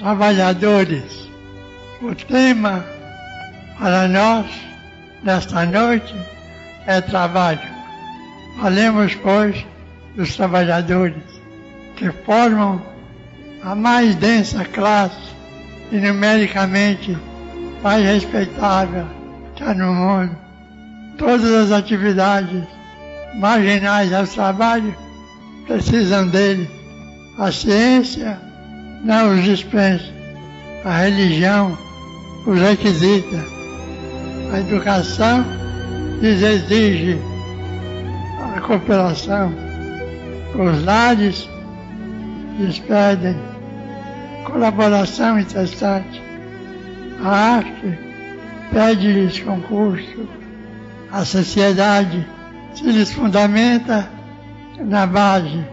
trabalhadores. O tema para nós nesta noite é trabalho. Falemos, pois, dos trabalhadores que formam a mais densa classe e numericamente mais respeitável que há no mundo. Todas as atividades marginais ao trabalho precisam dele. A ciência não os dispensa. A religião os requisita. A educação lhes exige a cooperação. Os lares lhes pedem colaboração incessante. A arte pede-lhes concurso. A sociedade se lhes fundamenta na base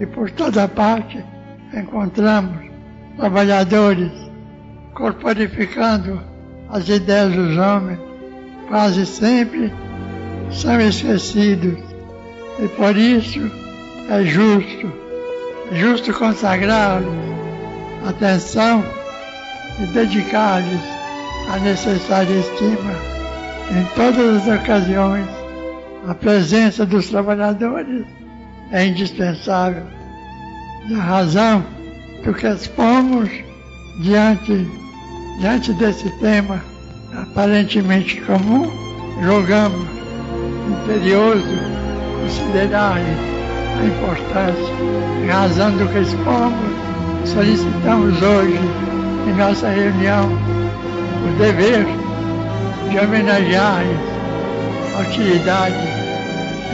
e por toda parte encontramos trabalhadores corporificando as ideias dos homens, quase sempre são esquecidos. E por isso é justo, é justo consagrar-lhes atenção e dedicar-lhes a necessária estima em todas as ocasiões. A presença dos trabalhadores é indispensável. E a razão do que expomos diante, diante desse tema aparentemente comum, jogamos imperioso considerar a importância, razão do que expomos, solicitamos hoje em nossa reunião o dever de homenagear a utilidade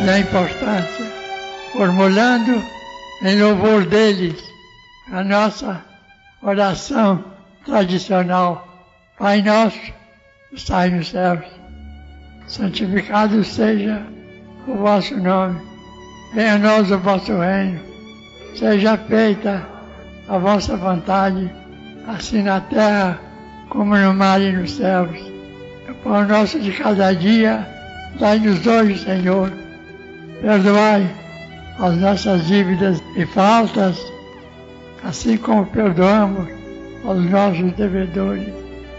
e a importância, formulando em louvor deles a nossa oração tradicional. Pai nosso, estais nos céus, santificado seja o vosso nome. Venha a nós o vosso reino. Seja feita a vossa vontade, assim na terra como no mar e nos céus. O pão nosso de cada dia, dai-nos hoje, Senhor. Perdoai as nossas dívidas e faltas, assim como perdoamos aos nossos devedores.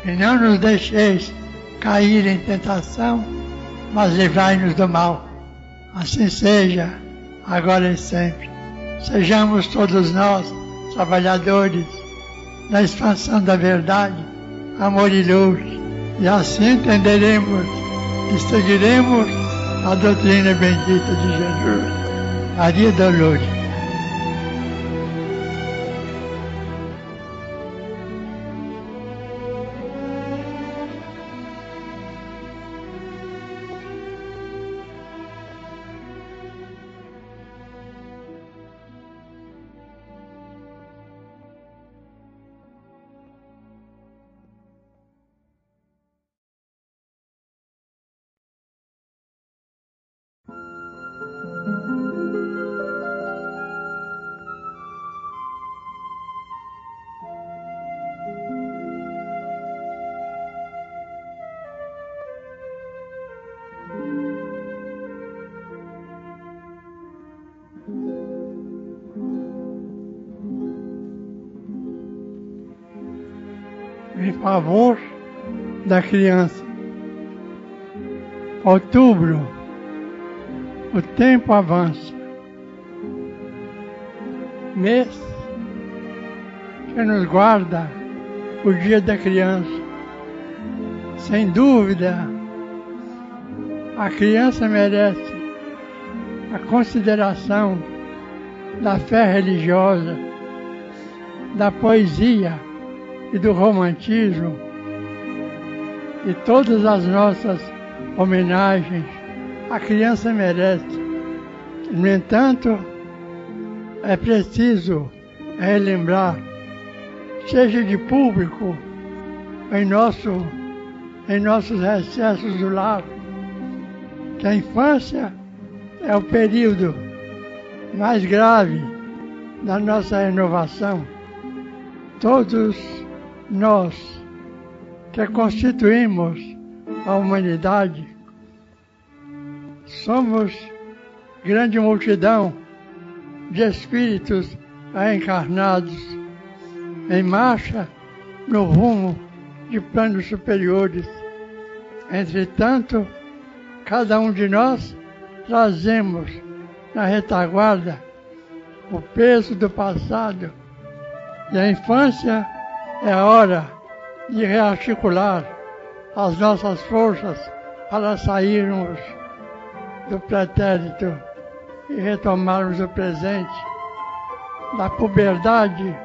E não nos deixeis cair em tentação, mas livrai-nos do mal. Assim seja, agora e sempre. Sejamos todos nós trabalhadores na expansão da verdade, amor e luz, e assim entenderemos e seguiremos a doutrina bendita de Jesus. Maria Dolores. em criança. Outubro, o tempo avança. Mês que nos guarda o dia da criança. Sem dúvida, a criança merece a consideração da fé religiosa, da poesia e do romantismo e todas as nossas homenagens a criança merece. No entanto, é preciso relembrar, seja de público, em, nosso, em nossos recessos do lar, que a infância é o período mais grave da nossa renovação. Todos nós que constituímos a humanidade, somos grande multidão de espíritos encarnados em marcha no rumo de planos superiores. Entretanto, cada um de nós trazemos na retaguarda o peso do passado e a infância é a hora de rearticular as nossas forças para sairmos do pretérito e retomarmos o presente. Da puberdade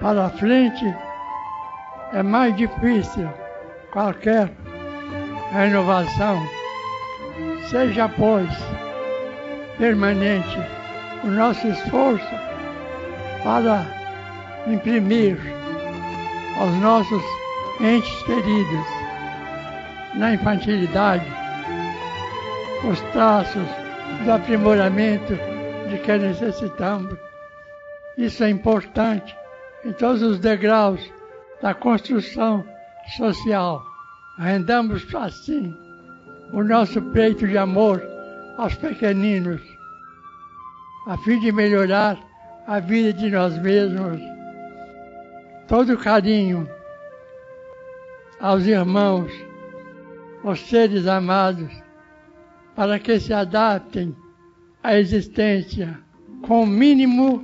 para frente é mais difícil qualquer renovação. Seja, pois, permanente o nosso esforço para imprimir aos nossos entes queridos na infantilidade os traços do aprimoramento de que necessitamos. Isso é importante em todos os degraus da construção social. Rendamos assim o nosso peito de amor aos pequeninos, a fim de melhorar a vida de nós mesmos. Todo carinho aos irmãos, aos seres amados, para que se adaptem à existência com o mínimo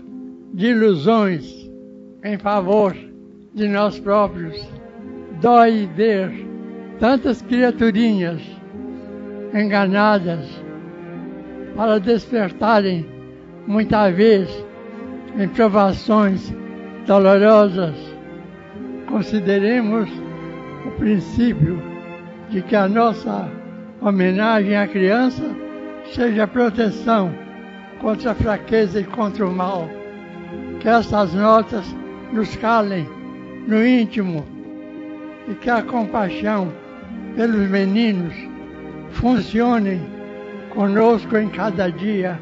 de ilusões em favor de nós próprios. Dói ver tantas criaturinhas enganadas para despertarem muita vez em provações dolorosas. Consideremos o princípio de que a nossa homenagem à criança seja proteção contra a fraqueza e contra o mal. Que essas notas nos calem no íntimo e que a compaixão pelos meninos funcione conosco em cada dia.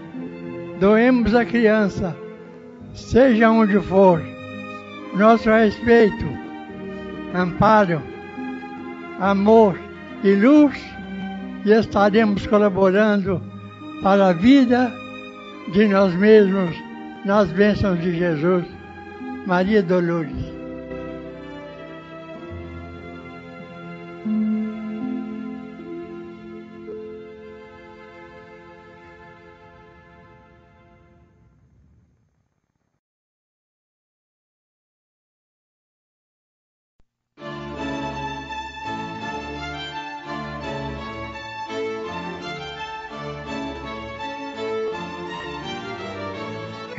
Doemos a criança, seja onde for, nosso respeito, amparo, amor e luz, e estaremos colaborando para a vida de nós mesmos nas bênçãos de Jesus. Maria Dolores.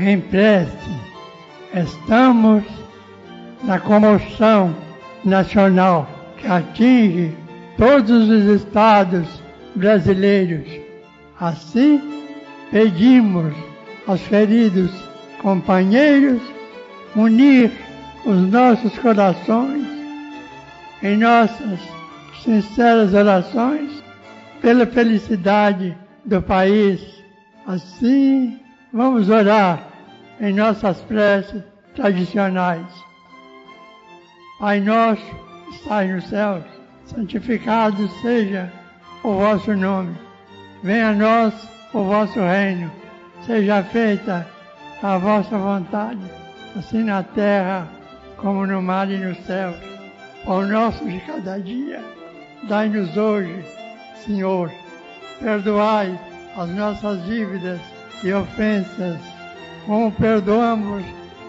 Em prece. Estamos na comoção nacional que atinge todos os estados brasileiros. Assim, pedimos aos feridos companheiros unir os nossos corações em nossas sinceras orações pela felicidade do país. Assim, vamos orar em nossas preces tradicionais. Pai nosso, que estás nos céus, santificado seja o vosso nome. Venha a nós o vosso reino. Seja feita a vossa vontade, assim na terra como no mar e nos céus. O nosso de cada dia, dai-nos hoje, Senhor. Perdoai as nossas dívidas e ofensas como perdoamos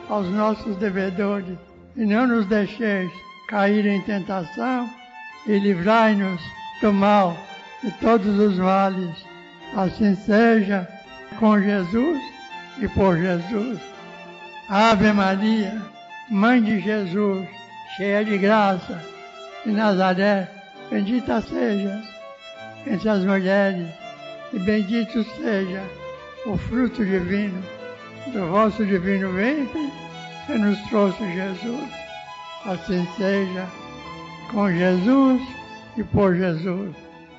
aos nossos devedores, e não nos deixeis cair em tentação, e livrai-nos do mal, de todos os males. Assim seja com Jesus e por Jesus. Ave Maria, Mãe de Jesus, cheia de graça, de Nazaré, bendita sejas entre as mulheres, e bendito seja o fruto divino do vosso divino ventre que nos trouxe Jesus. Assim seja com Jesus e por Jesus.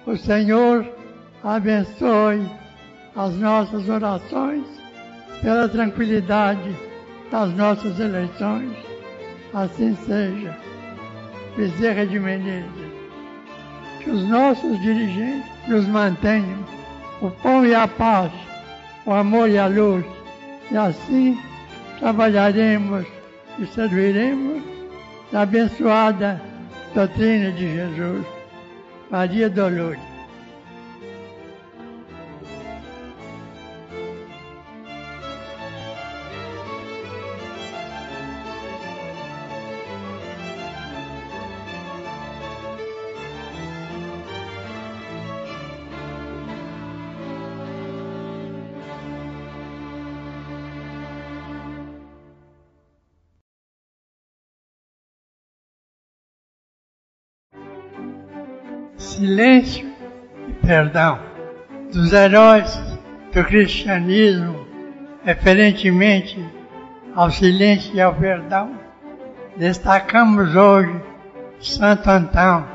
O Senhor abençoe as nossas orações pela tranquilidade das nossas eleições. Assim seja. Bezerra de Menezes. Que os nossos dirigentes nos mantenham o pão e a paz, o amor e a luz e assim trabalharemos e serviremos da abençoada doutrina de Jesus. Maria Dolores. Silêncio e perdão dos heróis do cristianismo, referentemente ao silêncio e ao perdão. Destacamos hoje Santo Antão,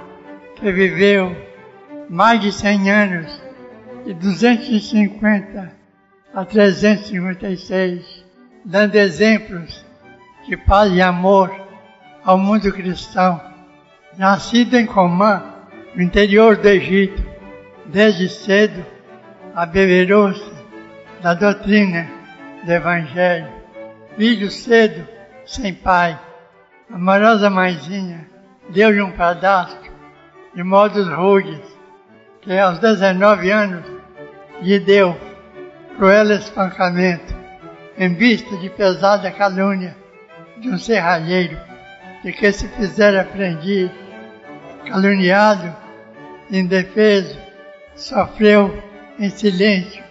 que viveu mais de 100 anos, de 250 a 356, dando exemplos de paz e amor ao mundo cristão. Nascido em Comã, no interior do Egito, desde cedo, abeberou-se da doutrina do Evangelho. Filho cedo, sem pai, amorosa mãezinha deu-lhe um padastro de modos rudes, que aos 19 anos lhe deu cruel espancamento, em vista de pesada calúnia de um serralheiro, de que se fizera aprendiz, caluniado indefeso, sofreu em silêncio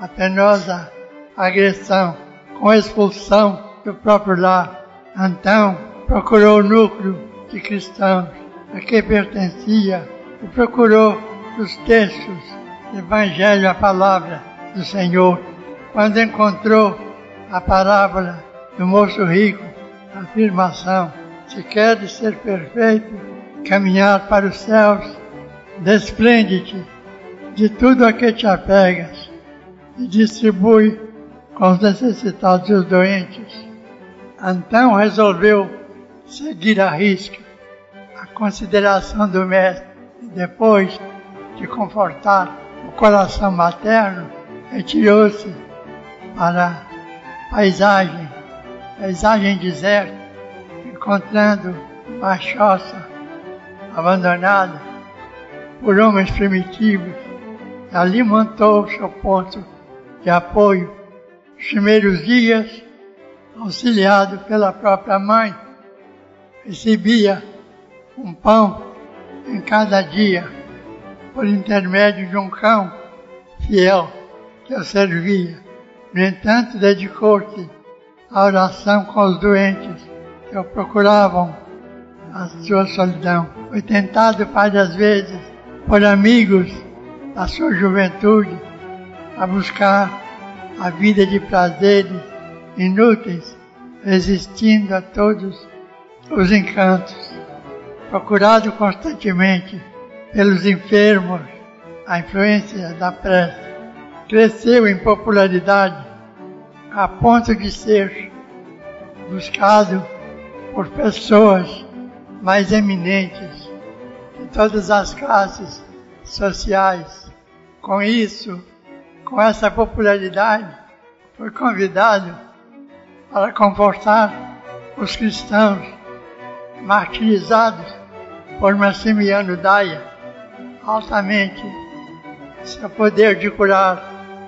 a penosa agressão com expulsão do próprio lar. Então procurou o núcleo de cristãos a que pertencia e procurou os textos do Evangelho, a palavra do Senhor. Quando encontrou a parábola do moço rico, a afirmação: se queres ser perfeito, caminhar para os céus, Desprende-te de tudo a que te apegas e distribui com os necessitados e os doentes. Então resolveu seguir a risca a consideração do mestre e depois de confortar o coração materno, retirou-se para a paisagem, paisagem deserta, encontrando uma choça abandonada por homens primitivos. Ali montou seu ponto de apoio. Os primeiros dias, auxiliado pela própria mãe, recebia um pão em cada dia, por intermédio de um cão fiel que o servia. No entanto, dedicou-se à oração com os doentes que o procuravam a sua solidão. Foi tentado várias vezes por amigos da sua juventude a buscar a vida de prazeres inúteis, resistindo a todos os encantos. Procurado constantemente pelos enfermos, a influência da prece cresceu em popularidade a ponto de ser buscado por pessoas mais eminentes todas as classes sociais. Com isso, com essa popularidade, foi convidado para confortar os cristãos martirizados por Maximiano Daia, altamente seu poder de curar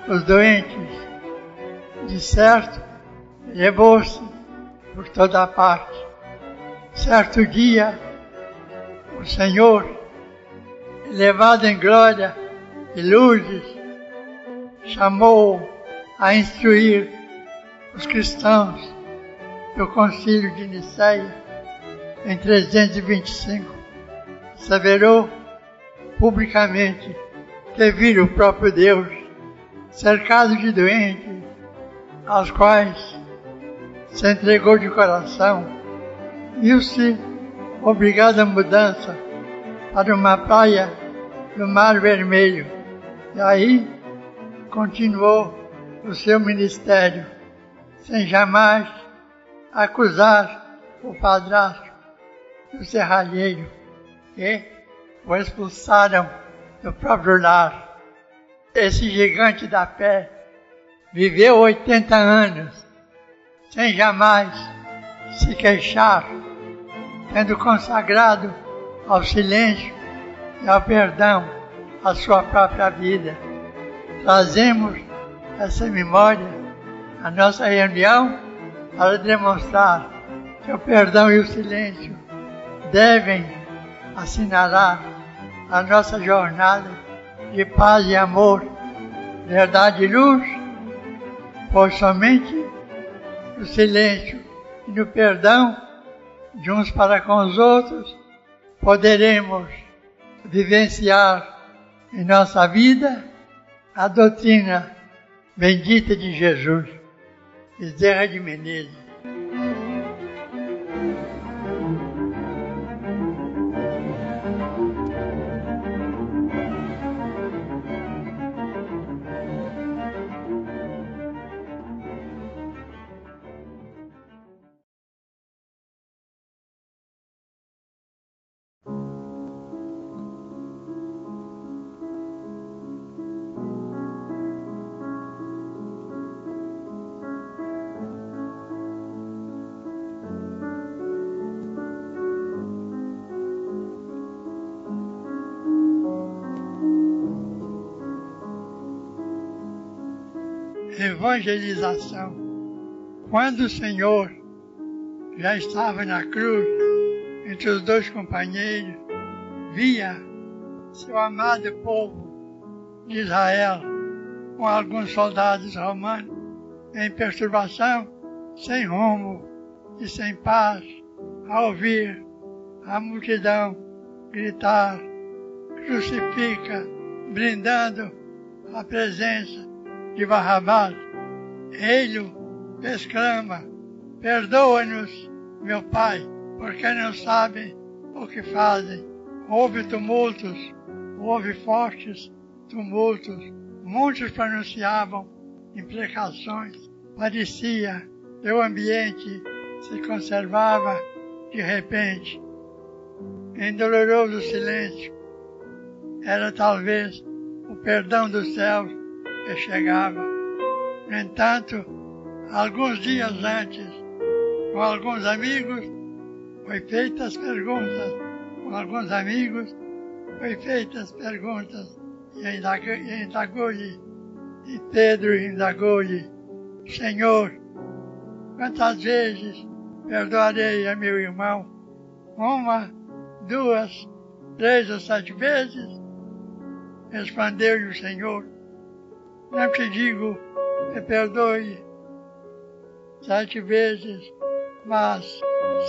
os doentes. De certo, levou-se por toda parte. Certo dia, o Senhor, elevado em glória e luzes, chamou a instruir os cristãos do Concílio de Nicéia em 325. Severou publicamente que vira o próprio Deus cercado de doentes, aos quais se entregou de coração, viu-se obrigado à mudança para uma praia do Mar Vermelho. E aí continuou o seu ministério, sem jamais acusar o padrasto do serralheiro, que o expulsaram do próprio lar. Esse gigante da fé viveu 80 anos sem jamais se queixar tendo consagrado ao silêncio e ao perdão a sua própria vida. Trazemos essa memória à nossa reunião para demonstrar que o perdão e o silêncio devem assinalar a nossa jornada de paz e amor, verdade e luz, pois somente no silêncio e no perdão de uns para com os outros poderemos vivenciar em nossa vida a doutrina bendita de Jesus. Bezerra de Menezes. Evangelização. Quando o Senhor já estava na cruz, entre os dois companheiros, via seu amado povo de Israel com alguns soldados romanos em perturbação, sem rumo e sem paz, a ouvir a multidão gritar, crucifica, brindando a presença de Barrabás. Ele exclama: Perdoa-nos, meu Pai, porque não sabem o que fazem. Houve tumultos, houve fortes tumultos. Muitos pronunciavam imprecações. Parecia que o ambiente se conservava de repente em doloroso silêncio. Era talvez o perdão dos céus que chegava. No entanto, alguns dias antes, com alguns amigos, foi feitas perguntas. Com alguns amigos, foi feitas perguntas. E indagou-lhe, e Pedro indagou-lhe, Senhor, quantas vezes perdoarei a meu irmão? Uma, duas, três ou sete vezes? Respondeu-lhe o Senhor, não te digo que perdoe sete vezes, mas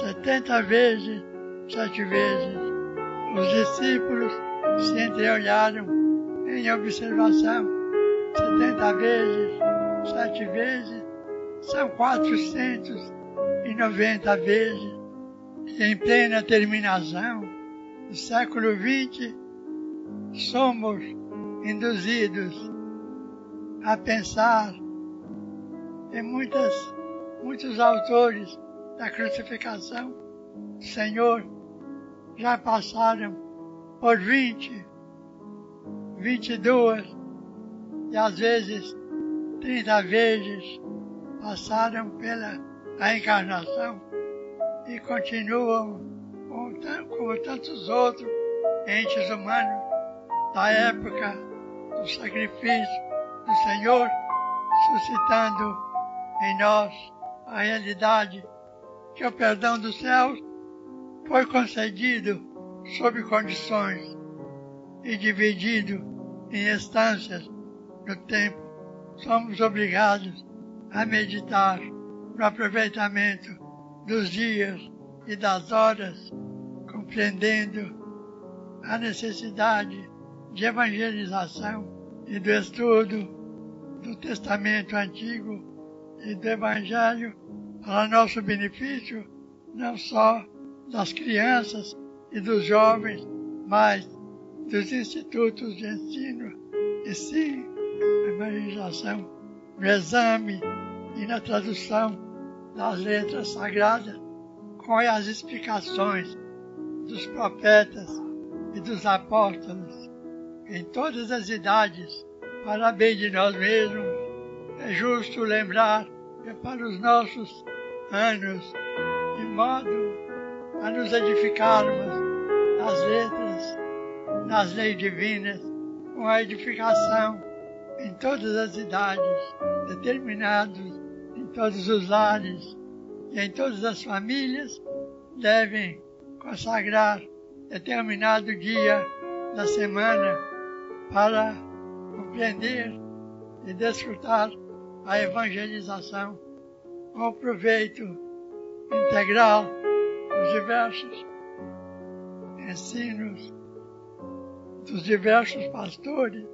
setenta vezes, sete vezes. Os discípulos se entreolharam em observação. Setenta vezes, sete vezes, são quatrocentos e noventa vezes. E em plena terminação do século XX, somos induzidos a pensar em muitas, muitos autores da crucificação. Senhor, já passaram por 20, 22 e às vezes 30 vezes passaram pela a encarnação e continuam como, como tantos outros entes humanos da época do sacrifício do Senhor, suscitando em nós a realidade que o perdão dos céus foi concedido sob condições e dividido em instâncias no tempo. Somos obrigados a meditar no aproveitamento dos dias e das horas, compreendendo a necessidade de evangelização e do estudo do Testamento Antigo e do Evangelho para nosso benefício, não só das crianças e dos jovens, mas dos institutos de ensino, e sim a evangelização no exame e na tradução das letras sagradas com as explicações dos profetas e dos apóstolos em todas as idades, para bem de nós mesmos, é justo lembrar que para os nossos anos, de modo a nos edificarmos nas letras, nas leis divinas, com a edificação em todas as idades, determinados em todos os lares e em todas as famílias, devem consagrar determinado dia da semana para compreender e desfrutar a evangelização com proveito integral dos diversos ensinos dos diversos pastores.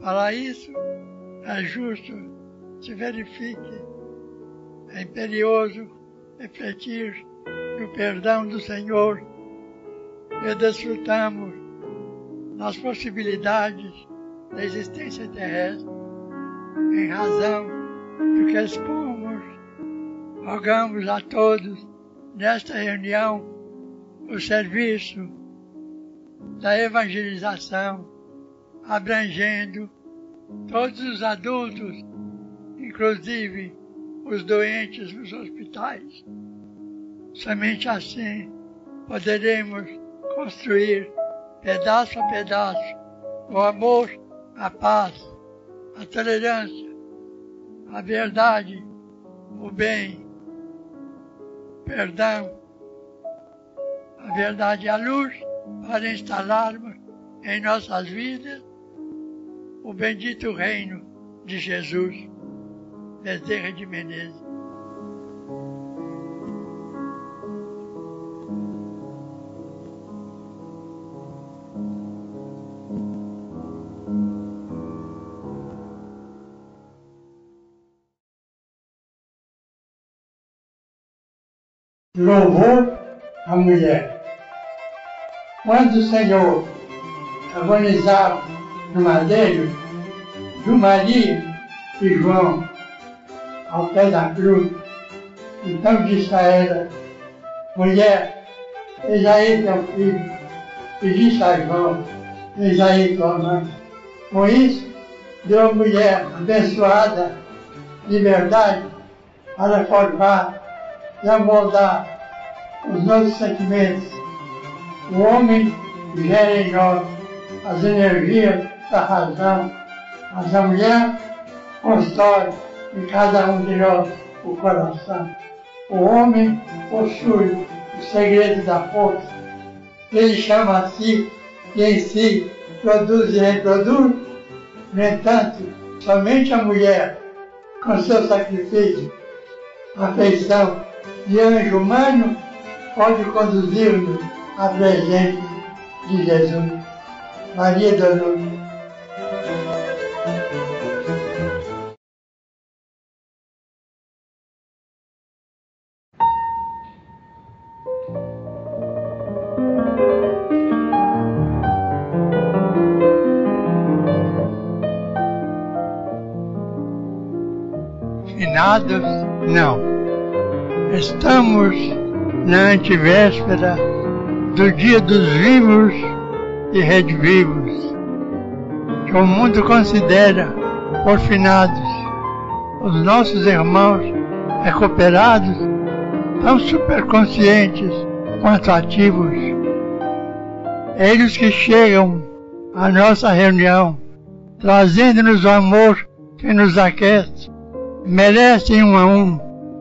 Para isso, é justo se verifique, é imperioso refletir no perdão do Senhor e desfrutamos das possibilidades da existência terrestre em razão do que expomos. Rogamos a todos nesta reunião o serviço da evangelização, abrangendo todos os adultos, inclusive os doentes nos hospitais. Somente assim poderemos construir, pedaço a pedaço, o amor, a paz, a tolerância, a verdade, o bem, perdão, a verdade e a luz para instalarmos em nossas vidas o bendito reino de Jesus. Bezerra de Menezes. Louvor à mulher. Quando o Senhor agonizava no madeiro, viu Maria e João ao pé da cruz. Então disse a ela, mulher, eis aí teu filho. E disse a João, eis aí tua mãe. Com isso, deu a mulher abençoada de verdade para formar amoldar os nossos sentimentos. O homem gera em nós as energias da razão, mas a mulher constrói em cada um de nós o coração. O homem possui o segredo da força. Ele chama a si e em si produz e reproduz. No entanto, somente a mulher, com seu sacrifício, afeição de anjo humano, pode conduzir-nos à presença de Jesus. Maria da Luz. Na antivéspera do dia dos vivos e redivivos, que o mundo considera por finados. Os nossos irmãos recuperados tão superconscientes quanto ativos. Eles que chegam à nossa reunião, trazendo-nos o amor que nos aquece, merecem um a um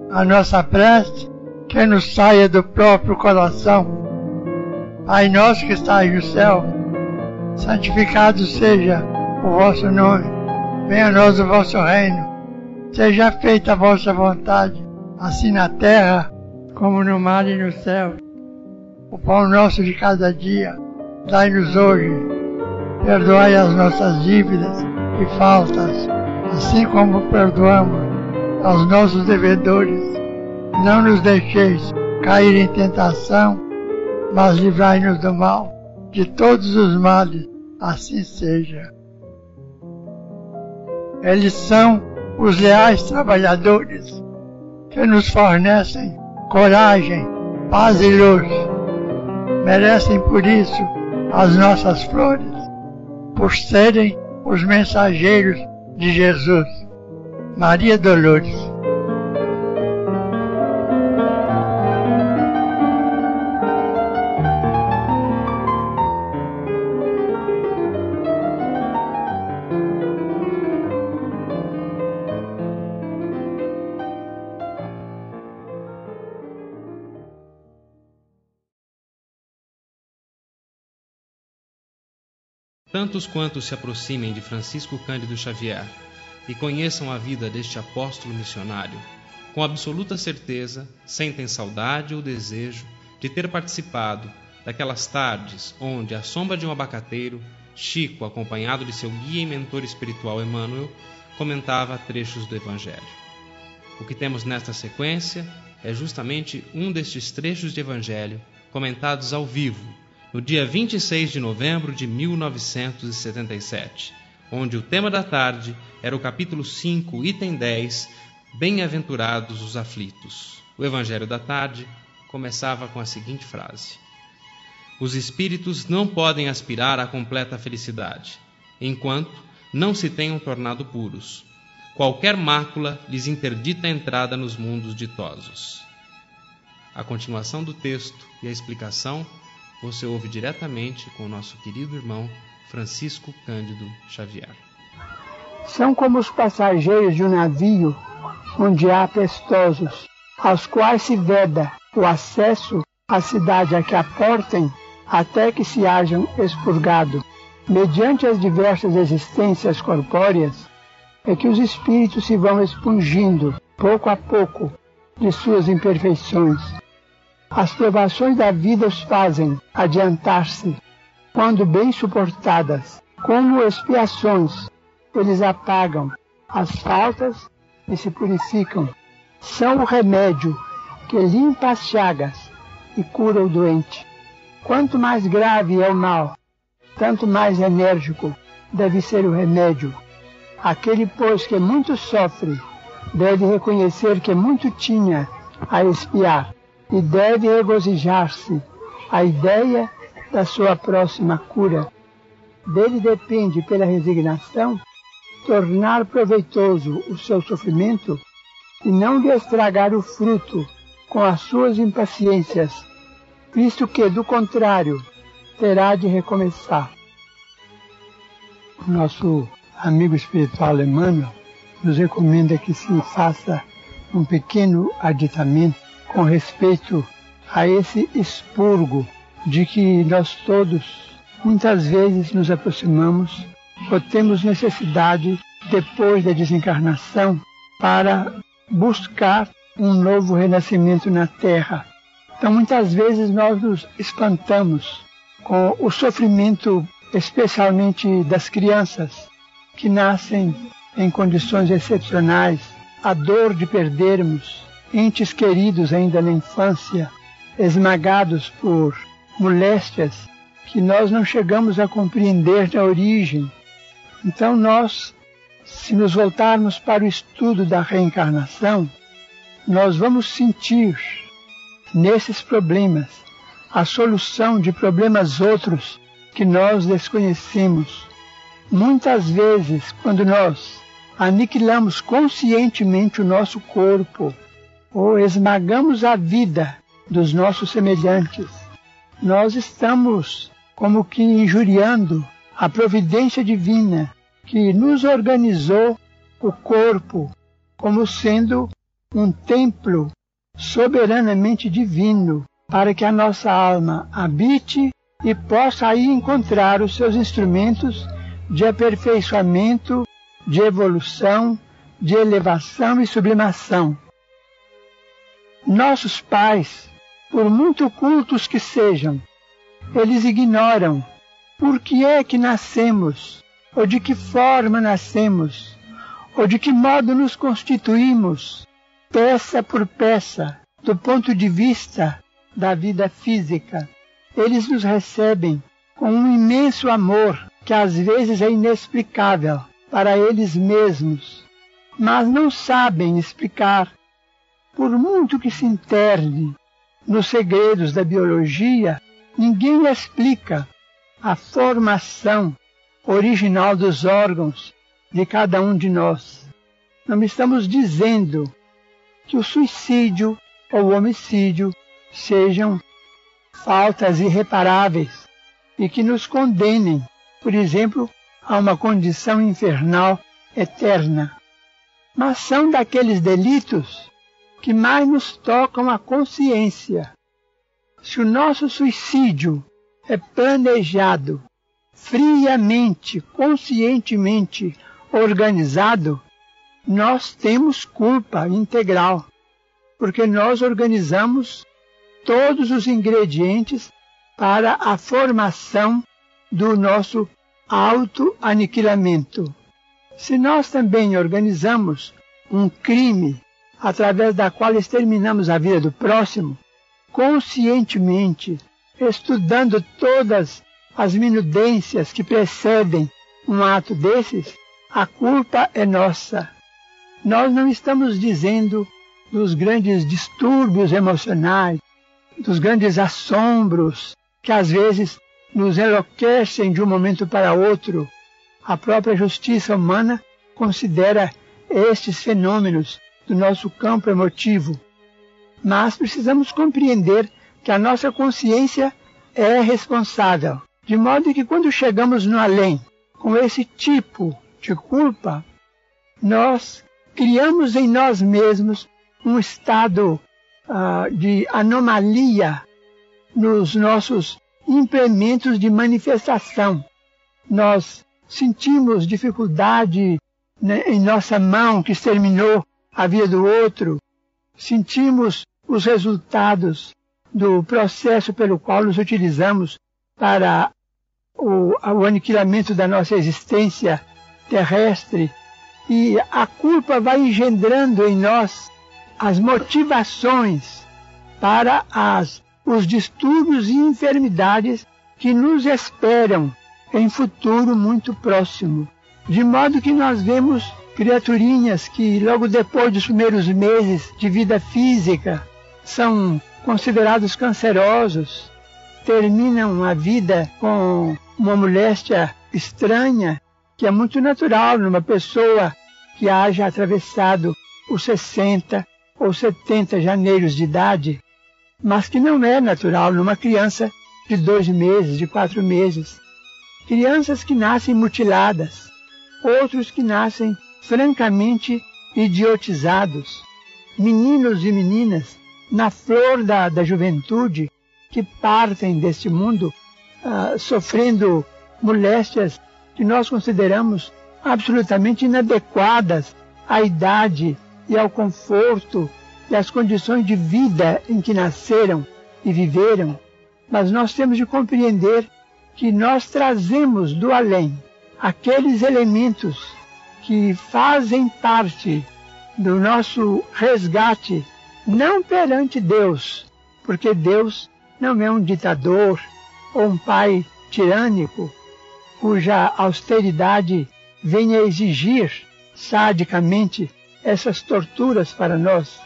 a nossa prece que nos saia do próprio coração. Pai nosso que estás no céu, santificado seja o vosso nome, venha a nós o vosso reino, seja feita a vossa vontade, assim na terra como no mar e no céu. O pão nosso de cada dia, dai-nos hoje, perdoai as nossas dívidas e faltas, assim como perdoamos aos nossos devedores não nos deixeis cair em tentação, mas livrai-nos do mal, de todos os males, assim seja. Eles são os leais trabalhadores que nos fornecem coragem, paz e luz. Merecem por isso as nossas flores, por serem os mensageiros de Jesus. Maria Dolores. Tantos quantos se aproximem de Francisco Cândido Xavier e conheçam a vida deste apóstolo missionário, com absoluta certeza sentem saudade ou desejo de ter participado daquelas tardes onde, à sombra de um abacateiro, Chico, acompanhado de seu guia e mentor espiritual Emmanuel, comentava trechos do Evangelho. O que temos nesta sequência é justamente um destes trechos de Evangelho comentados ao vivo no dia 26 de novembro de 1977, onde o tema da tarde era o capítulo 5, item 10, Bem-aventurados os aflitos. O Evangelho da tarde começava com a seguinte frase: Os espíritos não podem aspirar à completa felicidade, enquanto não se tenham tornado puros. Qualquer mácula lhes interdita a entrada nos mundos ditosos. A continuação do texto e a explicação você ouve diretamente com o nosso querido irmão Francisco Cândido Xavier. São como os passageiros de um navio onde há pestosos, aos quais se veda o acesso à cidade a que aportem até que se hajam expurgado. Mediante as diversas existências corpóreas, é que os espíritos se vão expungindo, pouco a pouco, de suas imperfeições, as provações da vida os fazem adiantar-se, quando bem suportadas, como expiações, eles apagam as faltas e se purificam. São o remédio que limpa as chagas e cura o doente. Quanto mais grave é o mal, tanto mais enérgico deve ser o remédio. Aquele, pois, que muito sofre, deve reconhecer que muito tinha a expiar e deve regozijar-se a ideia da sua próxima cura. Dele depende, pela resignação, tornar proveitoso o seu sofrimento e não lhe estragar o fruto com as suas impaciências, visto que, do contrário, terá de recomeçar. O nosso amigo espiritual Emmanuel nos recomenda que se faça um pequeno aditamento com respeito a esse expurgo de que nós todos muitas vezes nos aproximamos ou temos necessidade depois da desencarnação para buscar um novo renascimento na Terra. Então muitas vezes nós nos espantamos com o sofrimento, especialmente das crianças que nascem em condições excepcionais, a dor de perdermos entes queridos ainda na infância, esmagados por moléstias que nós não chegamos a compreender na origem. Então, nós, se nos voltarmos para o estudo da reencarnação, nós vamos sentir nesses problemas a solução de problemas outros que nós desconhecemos. Muitas vezes, quando nós aniquilamos conscientemente o nosso corpo, ou esmagamos a vida dos nossos semelhantes, nós estamos como que injuriando a providência divina que nos organizou o corpo como sendo um templo soberanamente divino para que a nossa alma habite e possa aí encontrar os seus instrumentos de aperfeiçoamento, de evolução, de elevação e sublimação. Nossos pais, por muito cultos que sejam, eles ignoram por que é que nascemos, ou de que forma nascemos, ou de que modo nos constituímos, peça por peça, do ponto de vista da vida física. Eles nos recebem com um imenso amor que às vezes é inexplicável para eles mesmos, mas não sabem explicar por muito que se interne nos segredos da biologia, ninguém explica a formação original dos órgãos de cada um de nós. Não estamos dizendo que o suicídio ou o homicídio sejam faltas irreparáveis e que nos condenem, por exemplo, a uma condição infernal eterna. Mas são daqueles delitos que mais nos tocam a consciência. Se o nosso suicídio é planejado friamente, conscientemente organizado, nós temos culpa integral, porque nós organizamos todos os ingredientes para a formação do nosso auto-aniquilamento. Se nós também organizamos um crime através da qual exterminamos a vida do próximo, conscientemente, estudando todas as minudências que precedem um ato desses, a culpa é nossa. Nós não estamos dizendo dos grandes distúrbios emocionais, dos grandes assombros que às vezes nos enlouquecem de um momento para outro. A própria justiça humana considera estes fenômenos do nosso campo emotivo. Mas precisamos compreender que a nossa consciência é responsável, de modo que quando chegamos no além com esse tipo de culpa, nós criamos em nós mesmos um estado uh, de anomalia nos nossos implementos de manifestação. Nós sentimos dificuldade né, em nossa mão que exterminou a vida do outro, sentimos os resultados do processo pelo qual nos utilizamos para o, o aniquilamento da nossa existência terrestre e a culpa vai engendrando em nós as motivações para as, os distúrbios e enfermidades que nos esperam em futuro muito próximo. De modo que nós vemos criaturinhas que logo depois dos primeiros meses de vida física são considerados cancerosos, terminam a vida com uma moléstia estranha, que é muito natural numa pessoa que haja atravessado os 60 ou 70 janeiros de idade, mas que não é natural numa criança de dois meses, de quatro meses. Crianças que nascem mutiladas, outros que nascem francamente idiotizados, meninos e meninas na flor da, da juventude que partem deste mundo uh, sofrendo moléstias que nós consideramos absolutamente inadequadas à idade e ao conforto e às condições de vida em que nasceram e viveram, mas nós temos de compreender que nós trazemos do além aqueles elementos que fazem parte do nosso resgate, não perante Deus, porque Deus não é um ditador ou um pai tirânico cuja austeridade venha exigir sadicamente essas torturas para nós,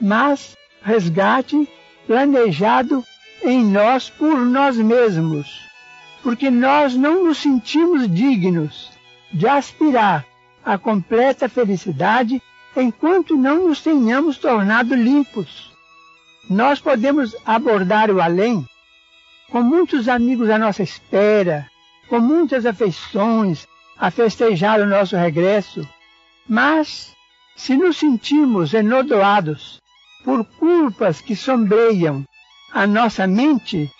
mas resgate planejado em nós por nós mesmos, porque nós não nos sentimos dignos de aspirar a completa felicidade enquanto não nos tenhamos tornado limpos. Nós podemos abordar o além com muitos amigos à nossa espera, com muitas afeições a festejar o nosso regresso, mas se nos sentimos enodoados por culpas que sombreiam a nossa mente,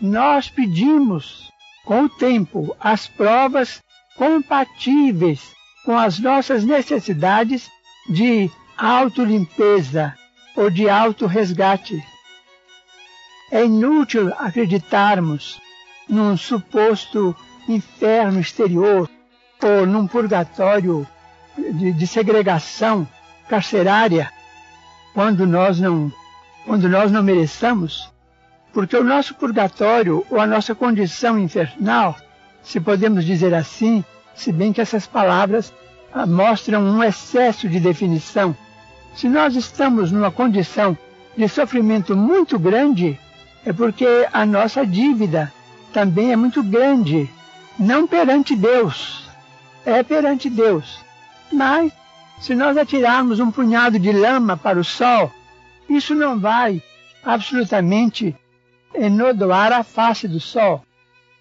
nós pedimos com o tempo as provas compatíveis com as nossas necessidades de autolimpeza ou de autorresgate. É inútil acreditarmos num suposto inferno exterior ou num purgatório de, de segregação carcerária quando nós não quando nós não mereçamos, porque o nosso purgatório ou a nossa condição infernal, se podemos dizer assim, se bem que essas palavras ah, mostram um excesso de definição. Se nós estamos numa condição de sofrimento muito grande, é porque a nossa dívida também é muito grande, não perante Deus, é perante Deus. Mas, se nós atirarmos um punhado de lama para o sol, isso não vai absolutamente enodoar a face do sol.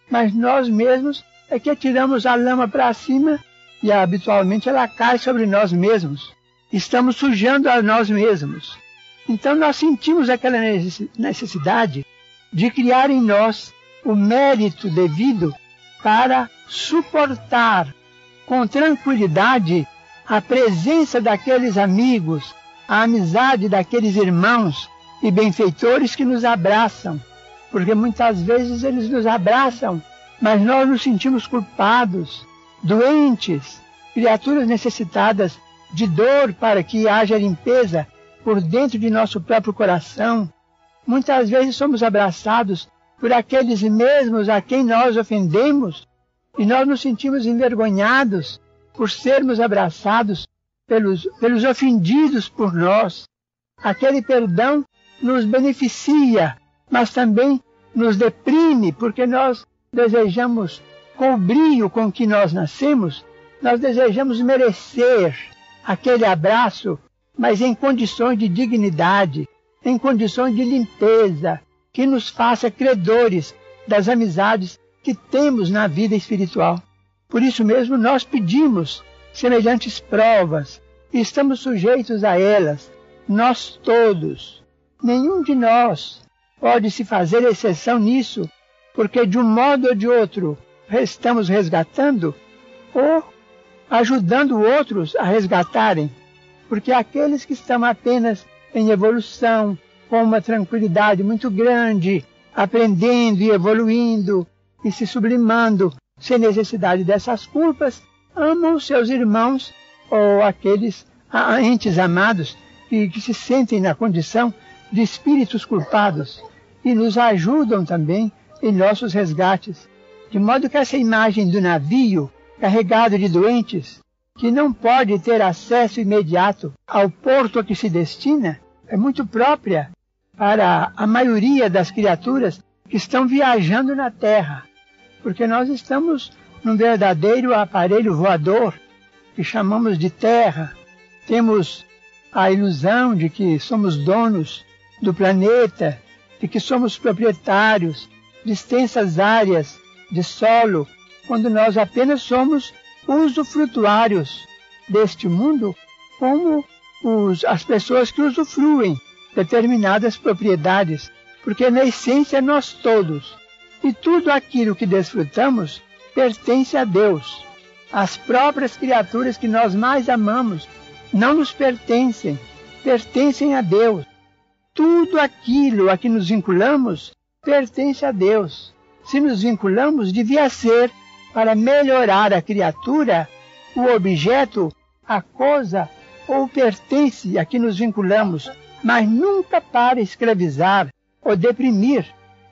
Mas nós mesmos é que atiramos a lama para cima e habitualmente ela cai sobre nós mesmos. Estamos sujando a nós mesmos. Então nós sentimos aquela necessidade de criar em nós o mérito devido para suportar com tranquilidade a presença daqueles amigos, a amizade daqueles irmãos e benfeitores que nos abraçam, porque muitas vezes eles nos abraçam, mas nós nos sentimos culpados, doentes, criaturas necessitadas de dor para que haja limpeza por dentro de nosso próprio coração. Muitas vezes somos abraçados por aqueles mesmos a quem nós ofendemos e nós nos sentimos envergonhados por sermos abraçados pelos, pelos ofendidos por nós. Aquele perdão nos beneficia, mas também nos deprime, porque nós desejamos, com o com que nós nascemos, nós desejamos merecer aquele abraço, mas em condições de dignidade, em condições de limpeza, que nos faça credores das amizades que temos na vida espiritual. Por isso mesmo nós pedimos semelhantes provas e estamos sujeitos a elas, nós todos. Nenhum de nós pode se fazer exceção nisso, porque de um modo ou de outro estamos resgatando ou ajudando outros a resgatarem, porque aqueles que estão apenas em evolução, com uma tranquilidade muito grande, aprendendo e evoluindo e se sublimando sem necessidade dessas culpas, amam seus irmãos ou aqueles entes amados que, que se sentem na condição de espíritos culpados e nos ajudam também em nossos resgates. De modo que essa imagem do navio carregado de doentes, que não pode ter acesso imediato ao porto a que se destina, é muito própria para a maioria das criaturas que estão viajando na Terra, porque nós estamos num verdadeiro aparelho voador que chamamos de Terra. Temos a ilusão de que somos donos do planeta, de que somos proprietários de extensas áreas de solo quando nós apenas somos usufrutuários deste mundo, como os, as pessoas que usufruem determinadas propriedades, porque na essência nós todos e tudo aquilo que desfrutamos pertence a Deus. As próprias criaturas que nós mais amamos não nos pertencem, pertencem a Deus. Tudo aquilo a que nos vinculamos pertence a Deus. Se nos vinculamos, devia ser para melhorar a criatura, o objeto, a coisa ou pertence a que nos vinculamos, mas nunca para escravizar ou deprimir,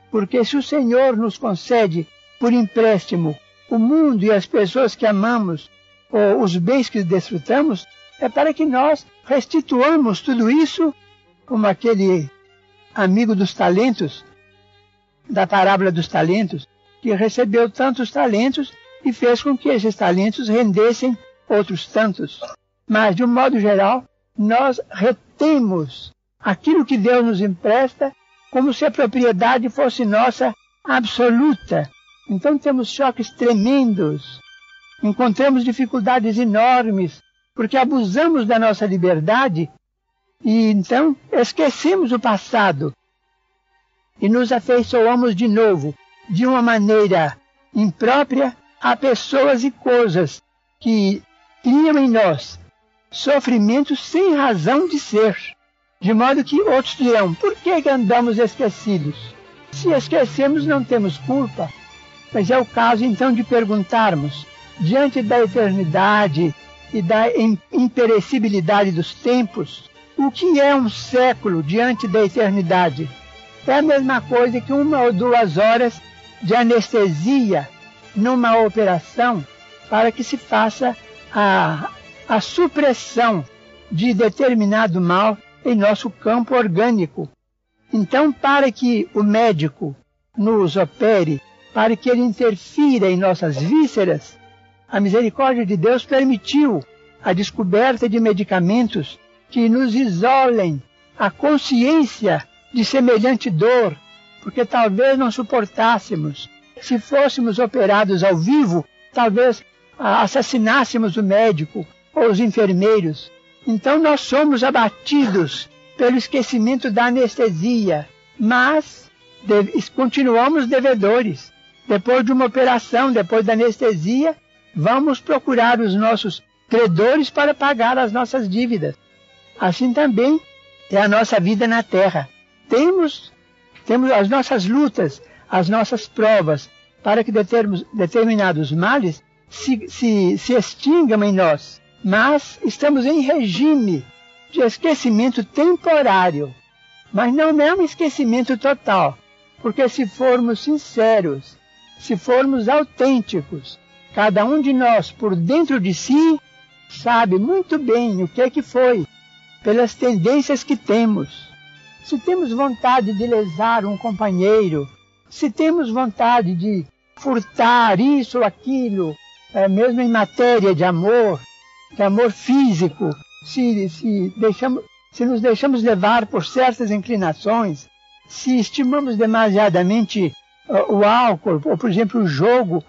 porque se o Senhor nos concede por empréstimo o mundo e as pessoas que amamos, ou os bens que desfrutamos, é para que nós restituamos tudo isso, como aquele amigo dos talentos, da parábola dos talentos, que recebeu tantos talentos e fez com que esses talentos rendessem outros tantos. Mas, de um modo geral, nós retemos aquilo que Deus nos empresta como se a propriedade fosse nossa absoluta. Então temos choques tremendos, encontramos dificuldades enormes, porque abusamos da nossa liberdade e então esquecemos o passado e nos afeiçoamos de novo de uma maneira imprópria a pessoas e coisas que criam em nós sofrimentos sem razão de ser. De modo que outros dirão: por que andamos esquecidos? Se esquecemos, não temos culpa. Mas é o caso então de perguntarmos, diante da eternidade e da imperecibilidade dos tempos, o que é um século diante da eternidade? É a mesma coisa que uma ou duas horas de anestesia numa operação para que se faça a, a supressão de determinado mal em nosso campo orgânico. Então, para que o médico nos opere, para que ele interfira em nossas vísceras, a misericórdia de Deus permitiu a descoberta de medicamentos que nos isolem a consciência de semelhante dor, porque talvez não suportássemos. Se fôssemos operados ao vivo, talvez assassinássemos o médico ou os enfermeiros. Então nós somos abatidos pelo esquecimento da anestesia, mas continuamos devedores. depois de uma operação, depois da anestesia, vamos procurar os nossos credores para pagar as nossas dívidas. Assim também é a nossa vida na terra. Temos, temos as nossas lutas, as nossas provas, para que determinados males se, se, se extingam em nós. Mas estamos em regime de esquecimento temporário. Mas não é um esquecimento total, porque se formos sinceros, se formos autênticos, cada um de nós por dentro de si sabe muito bem o que é que foi, pelas tendências que temos. Se temos vontade de lesar um companheiro, se temos vontade de furtar isso ou aquilo, é, mesmo em matéria de amor, de amor físico, se, se, deixamos, se nos deixamos levar por certas inclinações, se estimamos demasiadamente uh, o álcool, ou por exemplo o jogo,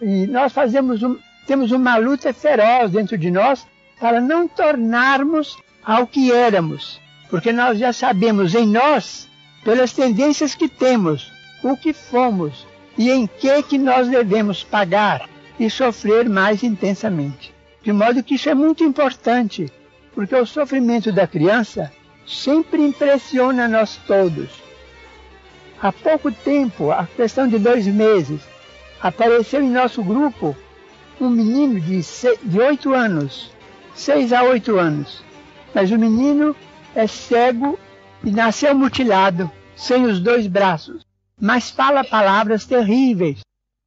e nós fazemos um, temos uma luta feroz dentro de nós para não tornarmos ao que éramos, porque nós já sabemos em nós, pelas tendências que temos, o que fomos e em que que nós devemos pagar e sofrer mais intensamente. De modo que isso é muito importante, porque o sofrimento da criança sempre impressiona nós todos. Há pouco tempo, a questão de dois meses, apareceu em nosso grupo um menino de, de 8 anos, 6 a 8 anos. Mas o menino é cego e nasceu mutilado, sem os dois braços. Mas fala palavras terríveis,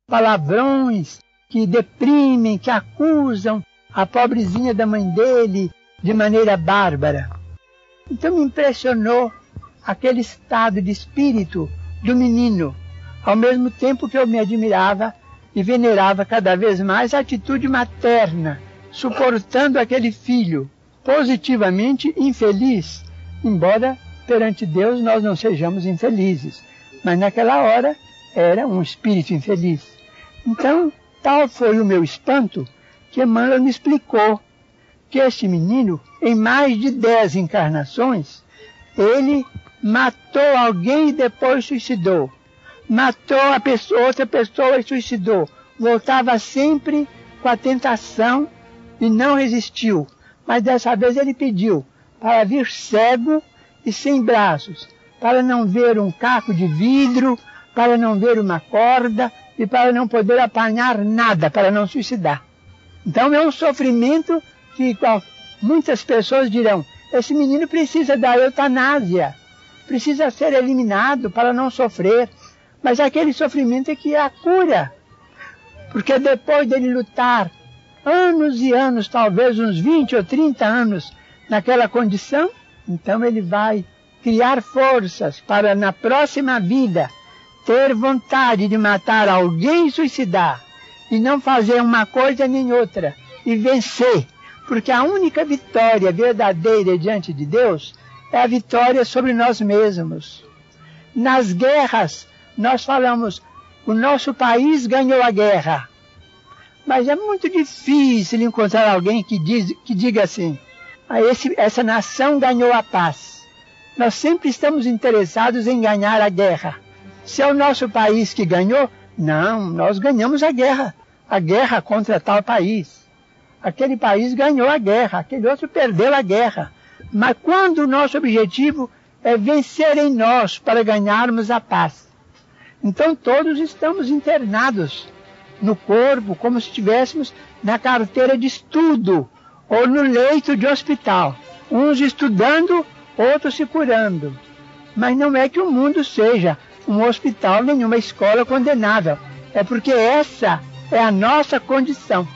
palavrões que deprimem, que acusam a pobrezinha da mãe dele de maneira bárbara. Então me impressionou aquele estado de espírito do menino, ao mesmo tempo que eu me admirava e venerava cada vez mais a atitude materna, suportando aquele filho positivamente infeliz, embora perante Deus nós não sejamos infelizes, mas naquela hora era um espírito infeliz. Então, tal foi o meu espanto que Emmanuel me explicou que este menino, em mais de dez encarnações, ele matou alguém e depois suicidou matou a pessoa, outra pessoa e suicidou. Voltava sempre com a tentação e não resistiu. Mas dessa vez ele pediu para vir cego e sem braços, para não ver um caco de vidro, para não ver uma corda e para não poder apanhar nada, para não suicidar. Então é um sofrimento que muitas pessoas dirão: esse menino precisa da eutanásia, precisa ser eliminado para não sofrer. Mas aquele sofrimento é que é a cura. Porque depois dele lutar anos e anos, talvez uns 20 ou 30 anos naquela condição, então ele vai criar forças para na próxima vida ter vontade de matar alguém e suicidar e não fazer uma coisa nem outra e vencer, porque a única vitória verdadeira diante de Deus é a vitória sobre nós mesmos. Nas guerras nós falamos, o nosso país ganhou a guerra. Mas é muito difícil encontrar alguém que, diz, que diga assim, ah, esse, essa nação ganhou a paz. Nós sempre estamos interessados em ganhar a guerra. Se é o nosso país que ganhou, não, nós ganhamos a guerra. A guerra contra tal país. Aquele país ganhou a guerra, aquele outro perdeu a guerra. Mas quando o nosso objetivo é vencer em nós para ganharmos a paz, então todos estamos internados no corpo, como se estivéssemos na carteira de estudo ou no leito de hospital. Uns estudando, outros se curando. Mas não é que o mundo seja um hospital nem uma escola condenável. É porque essa é a nossa condição.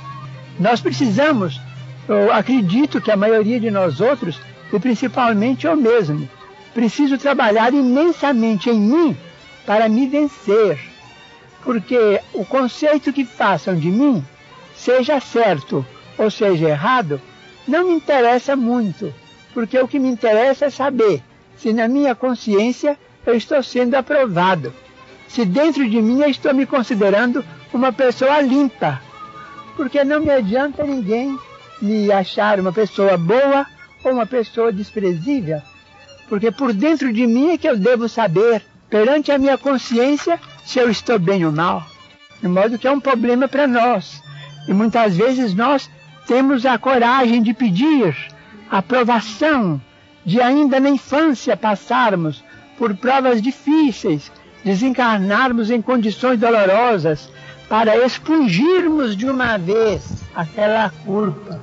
Nós precisamos, eu acredito que a maioria de nós outros, e principalmente eu mesmo, preciso trabalhar imensamente em mim para me vencer, porque o conceito que façam de mim, seja certo ou seja errado, não me interessa muito, porque o que me interessa é saber se na minha consciência eu estou sendo aprovado, se dentro de mim eu estou me considerando uma pessoa limpa, porque não me adianta ninguém me achar uma pessoa boa ou uma pessoa desprezível, porque por dentro de mim é que eu devo saber perante a minha consciência se eu estou bem ou mal. de modo que é um problema para nós. E muitas vezes nós temos a coragem de pedir aprovação, de ainda na infância passarmos por provas difíceis, desencarnarmos em condições dolorosas, para expungirmos de uma vez aquela culpa